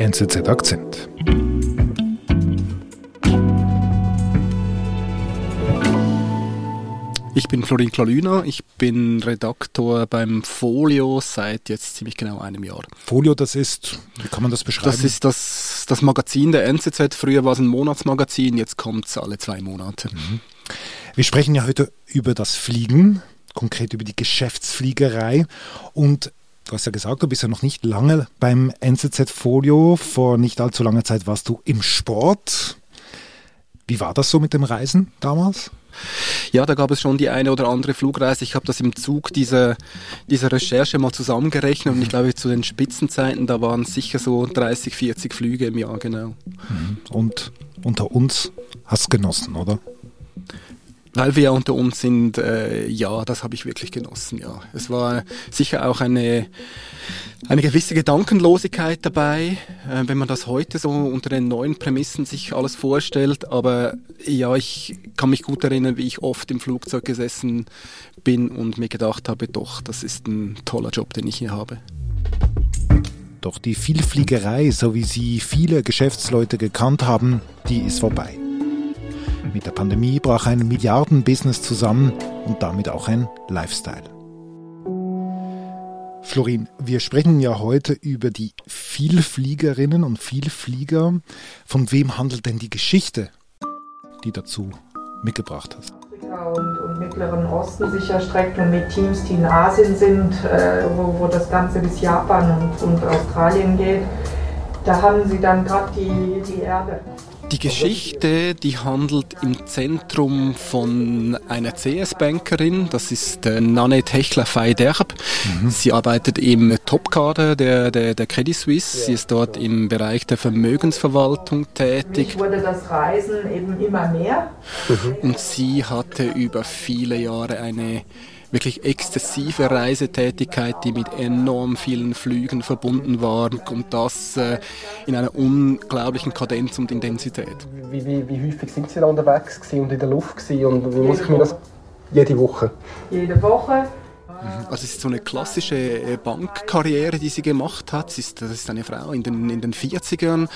NZZ Akzent. Ich bin Florin Klalüner, ich bin Redaktor beim Folio seit jetzt ziemlich genau einem Jahr. Folio, das ist, wie kann man das beschreiben? Das ist das, das Magazin der NZZ. Früher war es ein Monatsmagazin, jetzt kommt es alle zwei Monate. Mhm. Wir sprechen ja heute über das Fliegen, konkret über die Geschäftsfliegerei. Und du hast ja gesagt, du bist ja noch nicht lange beim NZZ-Folio. Vor nicht allzu langer Zeit warst du im Sport. Wie war das so mit dem Reisen damals? Ja, da gab es schon die eine oder andere Flugreise. Ich habe das im Zug dieser, dieser Recherche mal zusammengerechnet und ich glaube, zu den Spitzenzeiten, da waren sicher so 30, 40 Flüge im Jahr, genau. Mhm. Und unter uns hast du genossen, oder? Weil wir ja unter uns sind, äh, ja, das habe ich wirklich genossen, ja. Es war sicher auch eine, eine gewisse Gedankenlosigkeit dabei, äh, wenn man das heute so unter den neuen Prämissen sich alles vorstellt. Aber ja, ich kann mich gut erinnern, wie ich oft im Flugzeug gesessen bin und mir gedacht habe, doch, das ist ein toller Job, den ich hier habe. Doch die Vielfliegerei, so wie sie viele Geschäftsleute gekannt haben, die ist vorbei. Mit der Pandemie brach ein Milliardenbusiness zusammen und damit auch ein Lifestyle. Florin, wir sprechen ja heute über die Vielfliegerinnen und Vielflieger. Von wem handelt denn die Geschichte, die dazu mitgebracht hast? Und, und Mittleren Osten sich erstreckt und mit Teams, die in Asien sind, äh, wo, wo das Ganze bis Japan und, und Australien geht. Da haben sie dann gerade die, die Erde die Geschichte, die handelt im Zentrum von einer CS-Bankerin, das ist äh, Nanette Hechler-Feiderb. Mhm. Sie arbeitet im Topkader der, der, der Credit Suisse. Sie ist dort im Bereich der Vermögensverwaltung tätig. Mich wurde das Reisen eben immer mehr. Mhm. Und sie hatte über viele Jahre eine wirklich exzessive Reisetätigkeit, die mit enorm vielen Flügen verbunden war und das äh, in einer unglaublichen Kadenz und Intensität. Wie, wie, wie häufig sind Sie da unterwegs und in der Luft gewesen und wie muss ich mir das jede Woche? Jede Woche. Also es ist so eine klassische äh, Bankkarriere, die sie gemacht hat. Sie ist, das ist eine Frau in den, in den 40ern,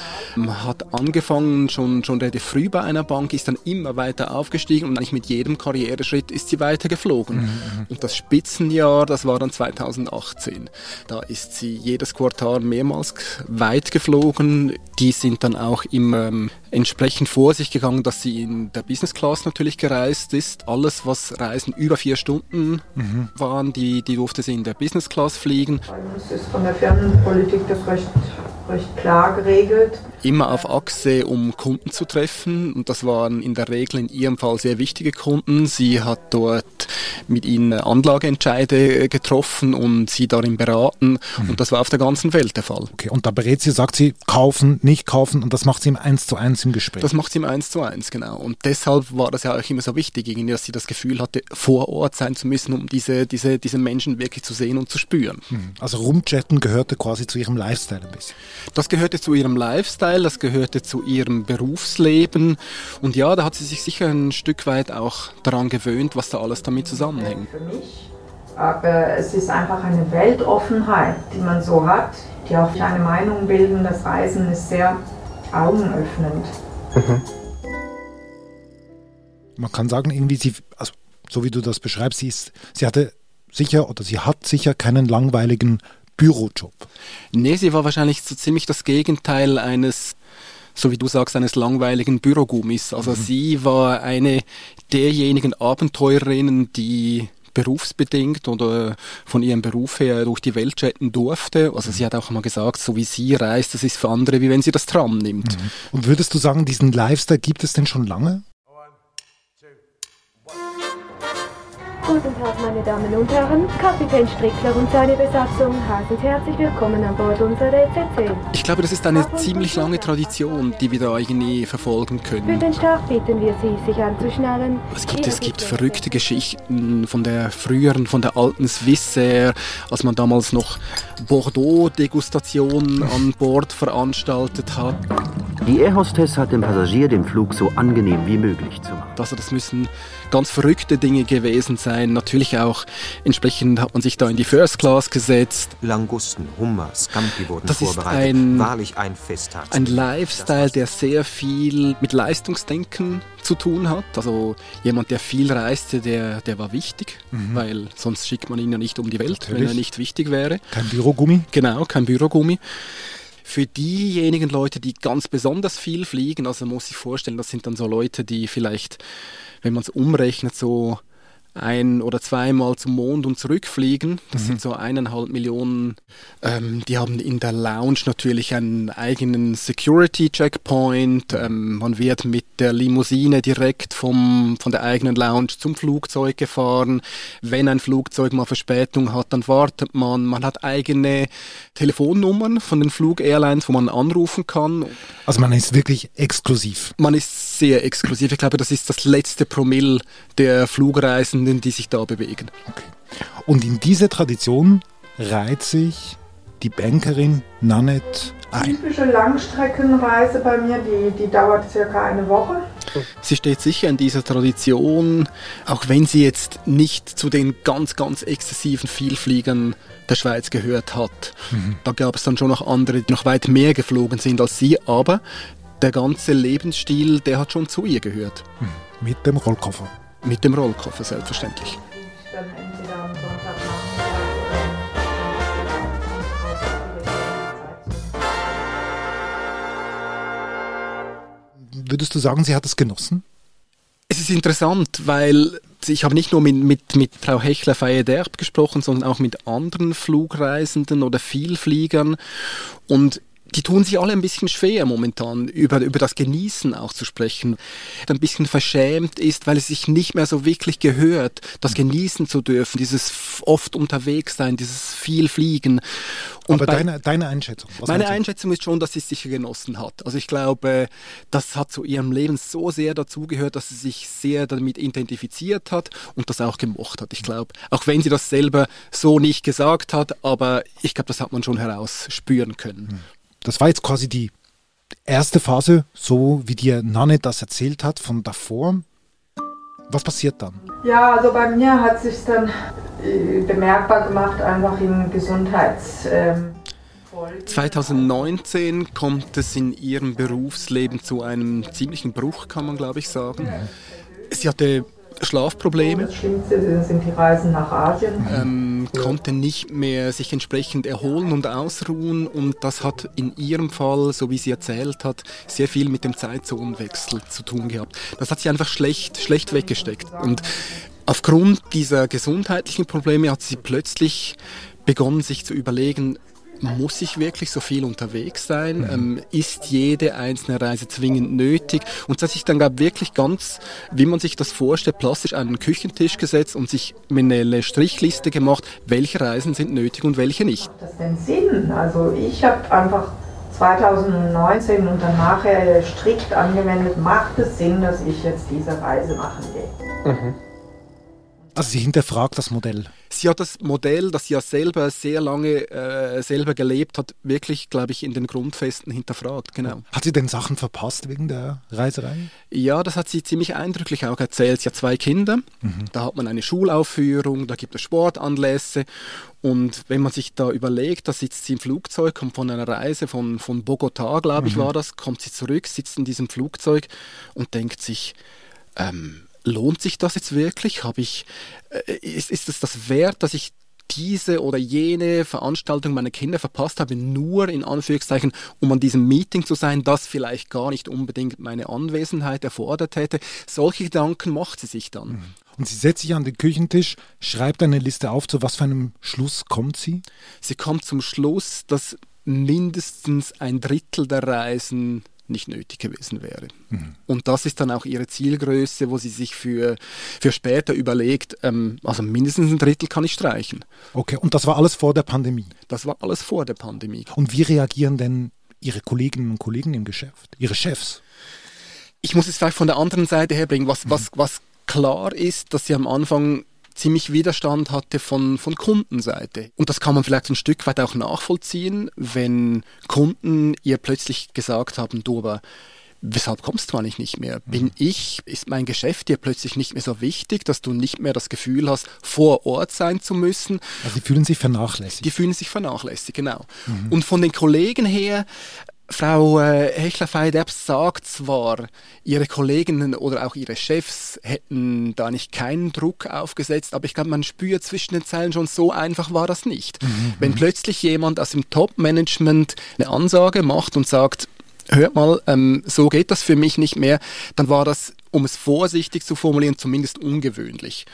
hat angefangen schon, schon relativ früh bei einer Bank, ist dann immer weiter aufgestiegen und eigentlich mit jedem Karriereschritt ist sie weiter geflogen. Mhm. mhm. Und das Spitzenjahr, das war dann 2018. Da ist sie jedes Quartal mehrmals weit geflogen. Die sind dann auch immer ähm, entsprechend vor sich gegangen, dass sie in der Business Class natürlich gereist ist. Alles, was Reisen über vier Stunden mhm. waren, die, die durfte sie in der Business Class fliegen. Es ist von der Fernpolitik das recht, recht klar geregelt immer auf Achse, um Kunden zu treffen. Und das waren in der Regel in ihrem Fall sehr wichtige Kunden. Sie hat dort mit ihnen Anlageentscheide getroffen und sie darin beraten. Mhm. Und das war auf der ganzen Welt der Fall. Okay, und da berät sie, sagt sie, kaufen, nicht kaufen. Und das macht sie im Eins zu eins im Gespräch. Das macht sie im Eins zu eins, genau. Und deshalb war das ja auch immer so wichtig, dass sie das Gefühl hatte, vor Ort sein zu müssen, um diese, diese, diese Menschen wirklich zu sehen und zu spüren. Mhm. Also rumchatten gehörte quasi zu ihrem Lifestyle ein bisschen. Das gehörte zu ihrem Lifestyle das gehörte zu ihrem Berufsleben. Und ja, da hat sie sich sicher ein Stück weit auch daran gewöhnt, was da alles damit zusammenhängt. Für mich, aber es ist einfach eine Weltoffenheit, die man so hat, die auch eine Meinung bilden. Das Reisen ist sehr augenöffnend. Mhm. Man kann sagen, irgendwie sie, also so wie du das beschreibst, sie, ist, sie hatte sicher oder sie hat sicher keinen langweiligen Bürojob? Nee, sie war wahrscheinlich so ziemlich das Gegenteil eines so wie du sagst, eines langweiligen Bürogummis. Also mhm. sie war eine derjenigen Abenteurerinnen, die berufsbedingt oder von ihrem Beruf her durch die Welt jetten durfte. Also sie hat auch mal gesagt, so wie sie reist, das ist für andere, wie wenn sie das Tram nimmt. Mhm. Und würdest du sagen, diesen Lifestyle gibt es denn schon lange? Guten Tag, meine Damen und Herren. Kapitän Strickler und seine Besatzung heißen herzlich willkommen an Bord unserer ECC. Ich glaube, das ist eine ziemlich lange Tradition, die wir da irgendwie verfolgen können. Für den Start bitten wir Sie, sich anzuschnallen. Es gibt, es gibt verrückte Geschichten von der früheren, von der alten Swissair, als man damals noch Bordeaux-Degustationen an Bord veranstaltet hat. Die Airhostess hat dem Passagier den Flug so angenehm wie möglich zu machen. Also das müssen ganz verrückte Dinge gewesen sein. Natürlich auch entsprechend hat man sich da in die First Class gesetzt. Langusten, Hummer, Scampi wurden Das ist vorbereitet. ein- Wahrlich ein Festtag. Ein Lifestyle, der sehr viel mit Leistungsdenken zu tun hat. Also jemand, der viel reiste, der, der war wichtig, weil sonst schickt man ihn ja nicht um die Welt, wenn Natürlich. er nicht wichtig wäre. Kein Bürogummi. Genau, kein Bürogummi. Für diejenigen Leute, die ganz besonders viel fliegen, also muss sich vorstellen, das sind dann so Leute, die vielleicht, wenn man es umrechnet, so ein oder zweimal zum Mond und zurückfliegen. Das sind so eineinhalb Millionen. Ähm, die haben in der Lounge natürlich einen eigenen Security-Checkpoint. Ähm, man wird mit der Limousine direkt vom, von der eigenen Lounge zum Flugzeug gefahren. Wenn ein Flugzeug mal Verspätung hat, dann wartet man. Man hat eigene Telefonnummern von den Flug-Airlines, wo man anrufen kann. Also man ist wirklich exklusiv. Man ist sehr exklusiv. Ich glaube, das ist das letzte Promille der Flugreisenden, die sich da bewegen. Und in diese Tradition reiht sich die Bankerin Nanette ein. Typische Langstreckenreise bei mir, die, die dauert circa eine Woche. Sie steht sicher in dieser Tradition, auch wenn sie jetzt nicht zu den ganz, ganz exzessiven Vielfliegern der Schweiz gehört hat. Da gab es dann schon noch andere, die noch weit mehr geflogen sind als sie, aber der ganze Lebensstil, der hat schon zu ihr gehört. Mit dem Rollkoffer. Mit dem Rollkoffer selbstverständlich. Würdest du sagen, sie hat es genossen? Es ist interessant, weil ich habe nicht nur mit, mit, mit Frau Hechler-Feyerderb gesprochen, sondern auch mit anderen Flugreisenden oder Vielfliegern. Und die tun sich alle ein bisschen schwer momentan, über, über das Genießen auch zu sprechen. Ein bisschen verschämt ist, weil es sich nicht mehr so wirklich gehört, das genießen zu dürfen, dieses oft unterwegs sein, dieses viel Fliegen. Und Aber bei- deine, deine Einschätzung? meine? Einschätzung ist schon, dass sie es sicher genossen hat. Also ich glaube, das hat zu ihrem Leben so sehr dazugehört, dass sie sich sehr damit identifiziert hat und das auch gemocht hat. Ich glaube, auch wenn sie das selber so nicht gesagt hat, aber ich glaube, das hat man schon herausspüren können. Das war jetzt quasi die erste Phase, so wie dir Nanne das erzählt hat von davor. Was passiert dann? Ja, also bei mir hat sich dann äh, bemerkbar gemacht, einfach in Gesundheits. Ähm, Folgen. 2019 kommt es in ihrem Berufsleben zu einem ziemlichen Bruch, kann man glaube ich sagen. Sie hatte Schlafprobleme. Das Schlimmste sind die Reisen nach Asien. ähm, konnte nicht mehr sich entsprechend erholen und ausruhen und das hat in ihrem Fall, so wie sie erzählt hat, sehr viel mit dem Zeitzonenwechsel zu tun gehabt. Das hat sie einfach schlecht, schlecht weggesteckt und aufgrund dieser gesundheitlichen Probleme hat sie plötzlich begonnen, sich zu überlegen, muss ich wirklich so viel unterwegs sein? Ähm, ist jede einzelne Reise zwingend nötig? Und sie hat sich dann glaub, wirklich ganz, wie man sich das vorstellt, plastisch an einen Küchentisch gesetzt und sich mit eine Strichliste gemacht, welche Reisen sind nötig und welche nicht. Macht das denn Sinn? Also ich habe einfach 2019 und dann nachher strikt angewendet, macht es Sinn, dass ich jetzt diese Reise machen gehe? Also sie hinterfragt das Modell. Sie hat das Modell, das sie ja selber sehr lange äh, selber gelebt hat, wirklich, glaube ich, in den Grundfesten hinterfragt. Genau. Hat sie denn Sachen verpasst wegen der Reiserei? Ja, das hat sie ziemlich eindrücklich auch erzählt. Sie hat zwei Kinder, da hat man eine Schulaufführung, da gibt es Sportanlässe und wenn man sich da überlegt, da sitzt sie im Flugzeug, kommt von einer Reise von, von Bogotá, glaube ich, war das, kommt sie zurück, sitzt in diesem Flugzeug und denkt sich, ähm, lohnt sich das jetzt wirklich? Habe ich, äh, ist, ist es das wert, dass ich diese oder jene Veranstaltung meiner Kinder verpasst habe, nur in Anführungszeichen, um an diesem Meeting zu sein, das vielleicht gar nicht unbedingt meine Anwesenheit erfordert hätte. Solche Gedanken macht sie sich dann. Und sie setzt sich an den Küchentisch, schreibt eine Liste auf, zu was für einem Schluss kommt sie? Sie kommt zum Schluss, dass mindestens ein Drittel der Reisen nicht nötig gewesen wäre. Und das ist dann auch ihre Zielgröße, wo sie sich für, für später überlegt, ähm, also mindestens ein Drittel kann ich streichen. Okay, und das war alles vor der Pandemie. Das war alles vor der Pandemie. Und wie reagieren denn Ihre Kolleginnen und Kollegen im Geschäft, Ihre Chefs? Ich muss es vielleicht von der anderen Seite herbringen, was, was, was klar ist, dass sie am Anfang ziemlich Widerstand hatte von, von Kundenseite. Und das kann man vielleicht ein Stück weit auch nachvollziehen, wenn Kunden ihr plötzlich gesagt haben, du aber weshalb kommst du eigentlich nicht mehr? Bin ich, ist mein Geschäft dir plötzlich nicht mehr so wichtig, dass du nicht mehr das Gefühl hast, vor Ort sein zu müssen? Also die fühlen sich vernachlässigt. Die fühlen sich vernachlässigt, genau. Und von den Kollegen her, Frau äh, Hechler-Feidepp sagt zwar, ihre Kolleginnen oder auch ihre Chefs hätten da nicht keinen Druck aufgesetzt, aber ich glaube, man spürt zwischen den Zeilen schon, so einfach war das nicht. Wenn plötzlich jemand aus dem Top-Management eine Ansage macht und sagt, hört mal, ähm, so geht das für mich nicht mehr, dann war das, um es vorsichtig zu formulieren, zumindest ungewöhnlich.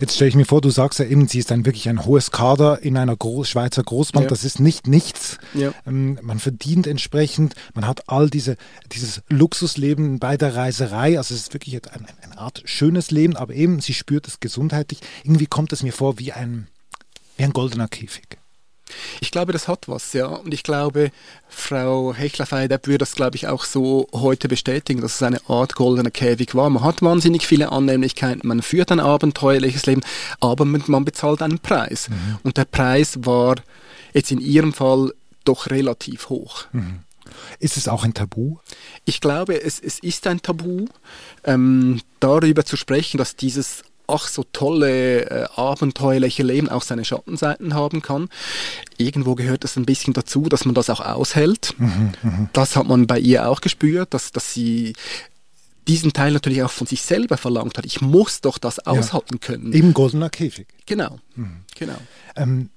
Jetzt stelle ich mir vor, du sagst ja eben, sie ist ein wirklich ein hohes Kader in einer Groß Schweizer Großbank. Ja. Das ist nicht nichts. Ja. Ähm, man verdient entsprechend, man hat all diese, dieses Luxusleben bei der Reiserei. Also es ist wirklich ein, ein, eine Art schönes Leben, aber eben, sie spürt es gesundheitlich. Irgendwie kommt es mir vor wie ein, wie ein goldener Käfig. Ich glaube, das hat was, ja. Und ich glaube, Frau Hechler-Feidepp würde das, glaube ich, auch so heute bestätigen, dass es eine Art goldener Käfig war. Man hat wahnsinnig viele Annehmlichkeiten, man führt ein abenteuerliches Leben, aber man, bezahlt einen Preis. Und der Preis war jetzt in Ihrem Fall doch relativ hoch. Ist es auch ein Tabu? Ich glaube, es, es ist ein Tabu, ähm, darüber zu sprechen, dass dieses ach so tolle, äh, abenteuerliche Leben auch seine Schattenseiten haben kann. Irgendwo gehört es ein bisschen dazu, dass man das auch aushält. Das hat man bei ihr auch gespürt, dass, dass sie diesen Teil natürlich auch von sich selber verlangt hat. Ich muss doch das aushalten können. Eben goldener Käfig. Genau, genau. Ähm,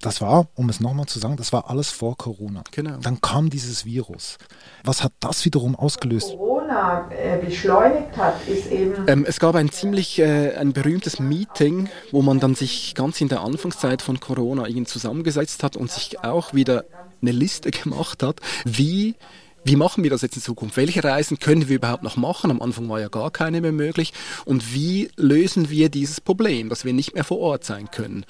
das war, um es nochmal zu sagen, das war alles vor Corona. Genau. Dann kam dieses Virus. Was hat das wiederum ausgelöst? Corona äh, beschleunigt hat, ist eben Ähm, es gab ein ziemlich äh, ein berühmtes Meeting, wo man dann sich ganz in der Anfangszeit von Corona irgendwie zusammengesetzt hat und sich auch wieder eine Liste gemacht hat, wie wie machen wir das jetzt in Zukunft? Welche Reisen können wir überhaupt noch machen? Am Anfang war ja gar keine mehr möglich. Und wie lösen wir dieses Problem, dass wir nicht mehr vor Ort sein können?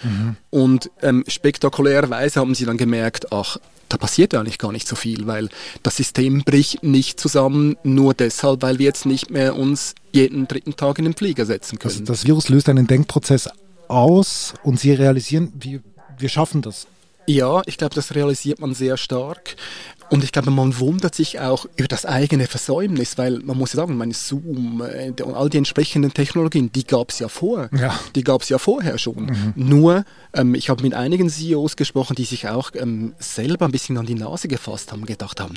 Und ähm, spektakulärerweise haben sie dann gemerkt, ach, da passiert ja eigentlich gar nicht so viel, weil das System bricht nicht zusammen, nur deshalb, weil wir jetzt nicht mehr uns jeden dritten Tag in den Flieger setzen Das, können. das Virus löst einen Denkprozess aus und sie realisieren, wir, wir schaffen das. Ja, ich glaube, das realisiert man sehr stark. Und ich glaube, man wundert sich auch über das eigene Versäumnis, weil man muss ja sagen, meine Zoom äh, und all die entsprechenden Technologien, die gab es ja vor. Ja. Die gab es ja vorher schon. Nur, ähm, ich habe mit einigen CEOs gesprochen, die sich auch ähm, selber ein bisschen an die Nase gefasst haben, gedacht haben,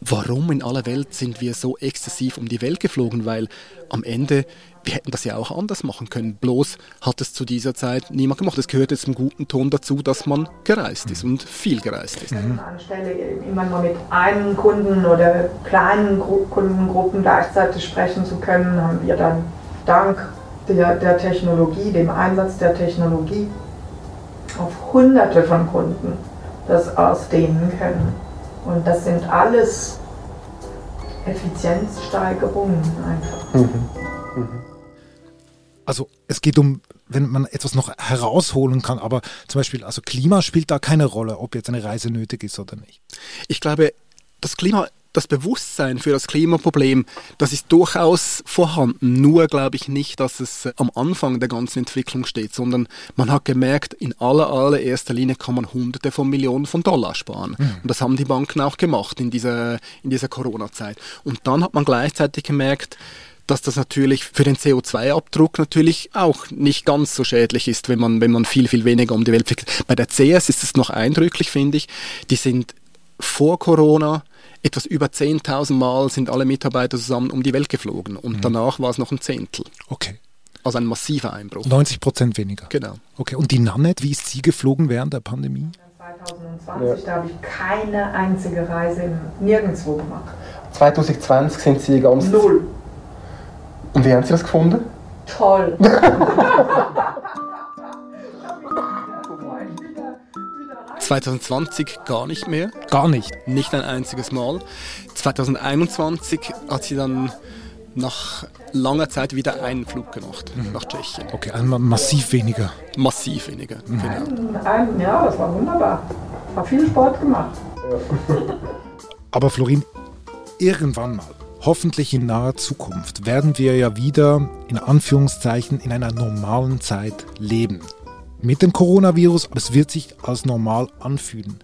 warum in aller Welt sind wir so exzessiv um die Welt geflogen? Weil am Ende, wir hätten das ja auch anders machen können. Bloß hat es zu dieser Zeit niemand gemacht. Es gehört jetzt zum guten Ton dazu, dass man gereist ist und viel gereist ist. anstelle immer nur mit einem Kunden oder kleinen Gru Kundengruppen gleichzeitig sprechen zu können, haben wir dann dank der, der Technologie, dem Einsatz der Technologie auf Hunderte von Kunden das ausdehnen können. Und das sind alles Effizienzsteigerungen einfach. Also es geht um, wenn man etwas noch herausholen kann, aber zum Beispiel, also Klima spielt da keine Rolle, ob jetzt eine Reise nötig ist oder nicht. Ich glaube, das Klima, das Bewusstsein für das Klimaproblem, das ist durchaus vorhanden. Nur glaube ich nicht, dass es äh, am Anfang der ganzen Entwicklung steht, sondern man hat gemerkt, in aller, allererster Linie kann man Hunderte von Millionen von Dollar sparen. Und das haben die Banken auch gemacht in dieser, in dieser Corona-Zeit. Und dann hat man gleichzeitig gemerkt, dass das natürlich für den CO2-Abdruck natürlich auch nicht ganz so schädlich ist, wenn man, wenn man viel, viel weniger um die Welt fliegt. Bei der CS ist es noch eindrücklich, finde ich. Die sind vor Corona etwas über 10.000 Mal sind alle Mitarbeiter zusammen um die Welt geflogen und danach war es noch ein Zehntel. Okay. Also ein massiver Einbruch. 90 Prozent weniger. Genau. Okay, und die Nannet, wie ist sie geflogen während der Pandemie? 2020, da habe ich keine einzige Reise nirgendwo gemacht. 2020 sind Sie ganz... Null. Und wie haben Sie das gefunden? Toll. 2020 gar nicht mehr, Gar nicht. nicht ein einziges Mal. 2021 hat sie dann nach langer Zeit wieder einen Flug gemacht nach Tschechien. Okay, also massiv weniger. Massiv weniger. Genau. Ein, ja, das war wunderbar. Hab viel Sport gemacht. Aber Florin, irgendwann mal, hoffentlich in naher Zukunft werden wir ja wieder in Anführungszeichen in einer normalen Zeit leben. Mit dem Coronavirus, aber es wird sich als normal anfühlen.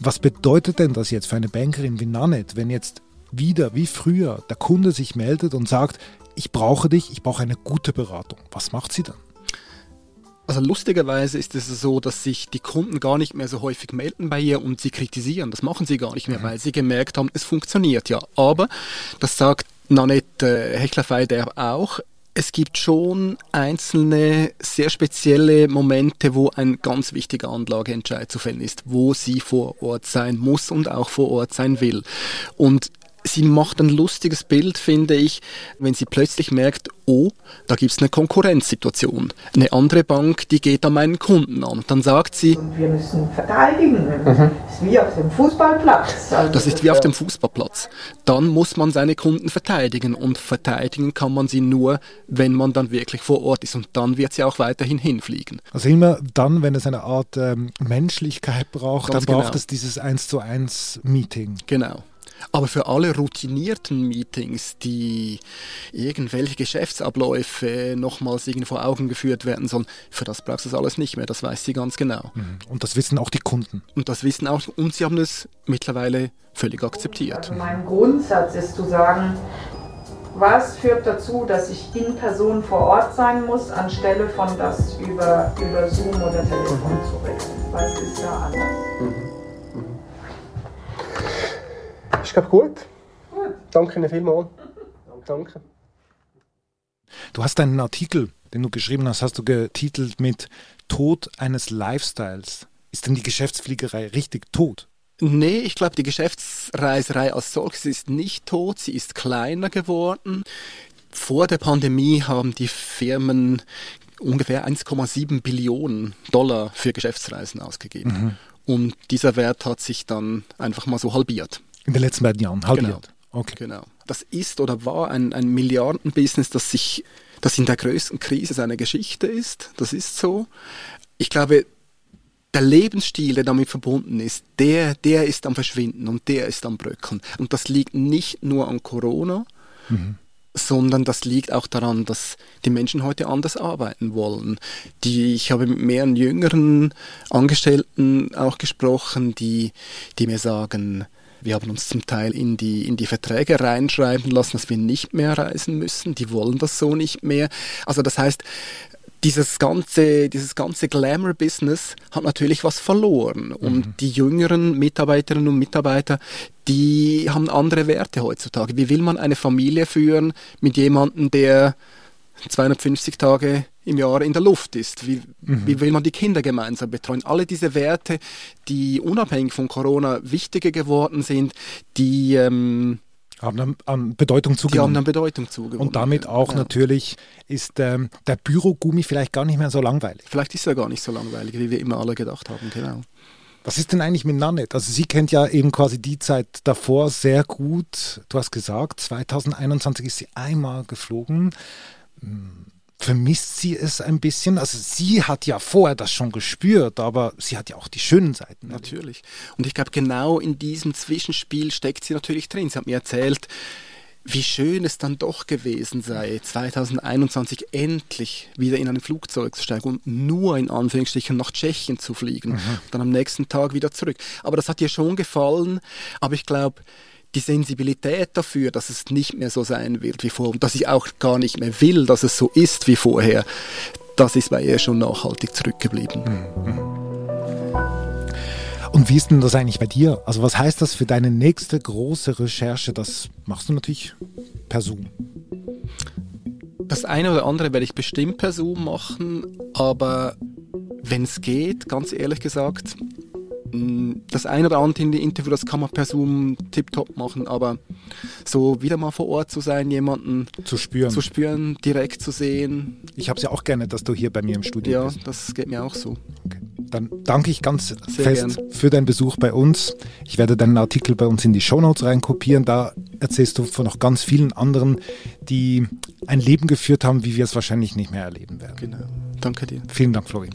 Was bedeutet denn das jetzt für eine Bankerin wie Nanette, wenn jetzt wieder wie früher der Kunde sich meldet und sagt, ich brauche dich, ich brauche eine gute Beratung. Was macht sie dann? Also lustigerweise ist es so, dass sich die Kunden gar nicht mehr so häufig melden bei ihr und sie kritisieren. Das machen sie gar nicht mehr, mhm. weil sie gemerkt haben, es funktioniert ja. Aber, das sagt Nanette Hechlerfei der auch, es gibt schon einzelne sehr spezielle Momente, wo ein ganz wichtiger Anlageentscheid zu fällen ist, wo sie vor Ort sein muss und auch vor Ort sein will. Und sie macht ein lustiges Bild, finde ich, wenn sie plötzlich merkt, oh, da gibt es eine Konkurrenzsituation. Eine andere Bank, die geht an meinen Kunden an. Dann sagt sie, und wir müssen verteidigen. Mhm. Das ist wie auf dem Fußballplatz. Also das ist wie auf dem Fußballplatz. Dann muss man seine Kunden verteidigen und verteidigen kann man sie nur, wenn man dann wirklich vor Ort ist und dann wird sie auch weiterhin hinfliegen. Also immer dann, wenn es eine Art ähm, Menschlichkeit braucht, Ganz dann braucht genau. es dieses 1 zu 1 Meeting. Genau. Aber für alle routinierten Meetings, die irgendwelche Geschäftsabläufe nochmals irgendwie vor Augen geführt werden sollen, für das brauchst du das alles nicht mehr. Das weiß sie ganz genau. Mhm. Und das wissen auch die Kunden. Und das wissen auch, und sie haben es mittlerweile völlig akzeptiert. Also mein Grundsatz ist zu sagen, was führt dazu, dass ich in Person vor Ort sein muss, anstelle von das über, über Zoom oder Telefon zu regeln? Was ist da anders? Ist, glaube gut. gut. Danke Ihnen vielmals. Danke. Du hast einen Artikel, den du geschrieben hast, hast du getitelt mit Tod eines Lifestyles. Ist denn die Geschäftsfliegerei richtig tot? Nee, ich glaube, die Geschäftsreiserei als solches ist nicht tot, sie ist kleiner geworden. Vor der Pandemie haben die Firmen ungefähr 1,7 Billionen Dollar für Geschäftsreisen ausgegeben. Mhm. Und dieser Wert hat sich dann einfach mal so halbiert. In den letzten beiden Jahren, halbiert. Genau. Okay. genau. Das ist oder war ein, ein Milliardenbusiness, das sich, das in der größten Krise seiner Geschichte ist. Das ist so. Ich glaube, der Lebensstil, der damit verbunden ist, der, der ist am Verschwinden und der ist am Bröckeln. Und das liegt nicht nur an Corona, mhm. sondern das liegt auch daran, dass die Menschen heute anders arbeiten wollen. Die, ich habe mit mehreren jüngeren Angestellten auch gesprochen, die, die mir sagen, wir haben uns zum Teil in die, in die Verträge reinschreiben lassen, dass wir nicht mehr reisen müssen. Die wollen das so nicht mehr. Also das heißt, dieses ganze, dieses ganze Glamour-Business hat natürlich was verloren. Und mhm. die jüngeren Mitarbeiterinnen und Mitarbeiter, die haben andere Werte heutzutage. Wie will man eine Familie führen mit jemandem, der 250 Tage im Jahr in der Luft ist. Wie, mhm. wie, will man die Kinder gemeinsam betreuen? Alle diese Werte, die unabhängig von Corona wichtiger geworden sind, die ähm, haben dann an Bedeutung zugenommen. Die haben dann Bedeutung zugenommen. Und damit auch ja. natürlich ist ähm, der Bürogummi vielleicht gar nicht mehr so langweilig. Vielleicht ist er gar nicht so langweilig, wie wir immer alle gedacht haben, genau. Was ist denn eigentlich mit Nanette? Also sie kennt ja eben quasi die Zeit davor sehr gut. Du hast gesagt, 2021 ist sie einmal geflogen. Vermisst sie es ein bisschen? Also sie hat ja vorher das schon gespürt, aber sie hat ja auch die schönen Seiten. Natürlich. Und ich glaube, genau in diesem Zwischenspiel steckt sie natürlich drin. Sie hat mir erzählt, wie schön es dann doch gewesen sei, 2021 endlich wieder in ein Flugzeug zu steigen und nur in Anführungsstrichen nach Tschechien zu fliegen. Mhm. Und dann am nächsten Tag wieder zurück. Aber das hat ihr schon gefallen. Aber ich glaube, die Sensibilität dafür, dass es nicht mehr so sein wird wie vorher und dass ich auch gar nicht mehr will, dass es so ist wie vorher, das ist bei ihr schon nachhaltig zurückgeblieben. Mhm. Und wie ist denn das eigentlich bei dir? Also was heißt das für deine nächste große Recherche? Das machst du natürlich per Zoom. Das eine oder andere werde ich bestimmt per Zoom machen, aber wenn es geht, ganz ehrlich gesagt, das eine oder andere Interview, das kann man per Zoom tiptop machen, aber so wieder mal vor Ort zu sein, jemanden zu spüren, zu spüren direkt zu sehen. Ich habe es ja auch gerne, dass du hier bei mir im Studio ja, bist. Ja, das geht mir auch so. Okay. Dann danke ich ganz Sehr fest gern. für deinen Besuch bei uns. Ich werde deinen Artikel bei uns in die Shownotes reinkopieren. Da erzählst du von noch ganz vielen anderen, die ein Leben geführt haben, wie wir es wahrscheinlich nicht mehr erleben werden. Genau. Danke dir. Vielen Dank, Florian.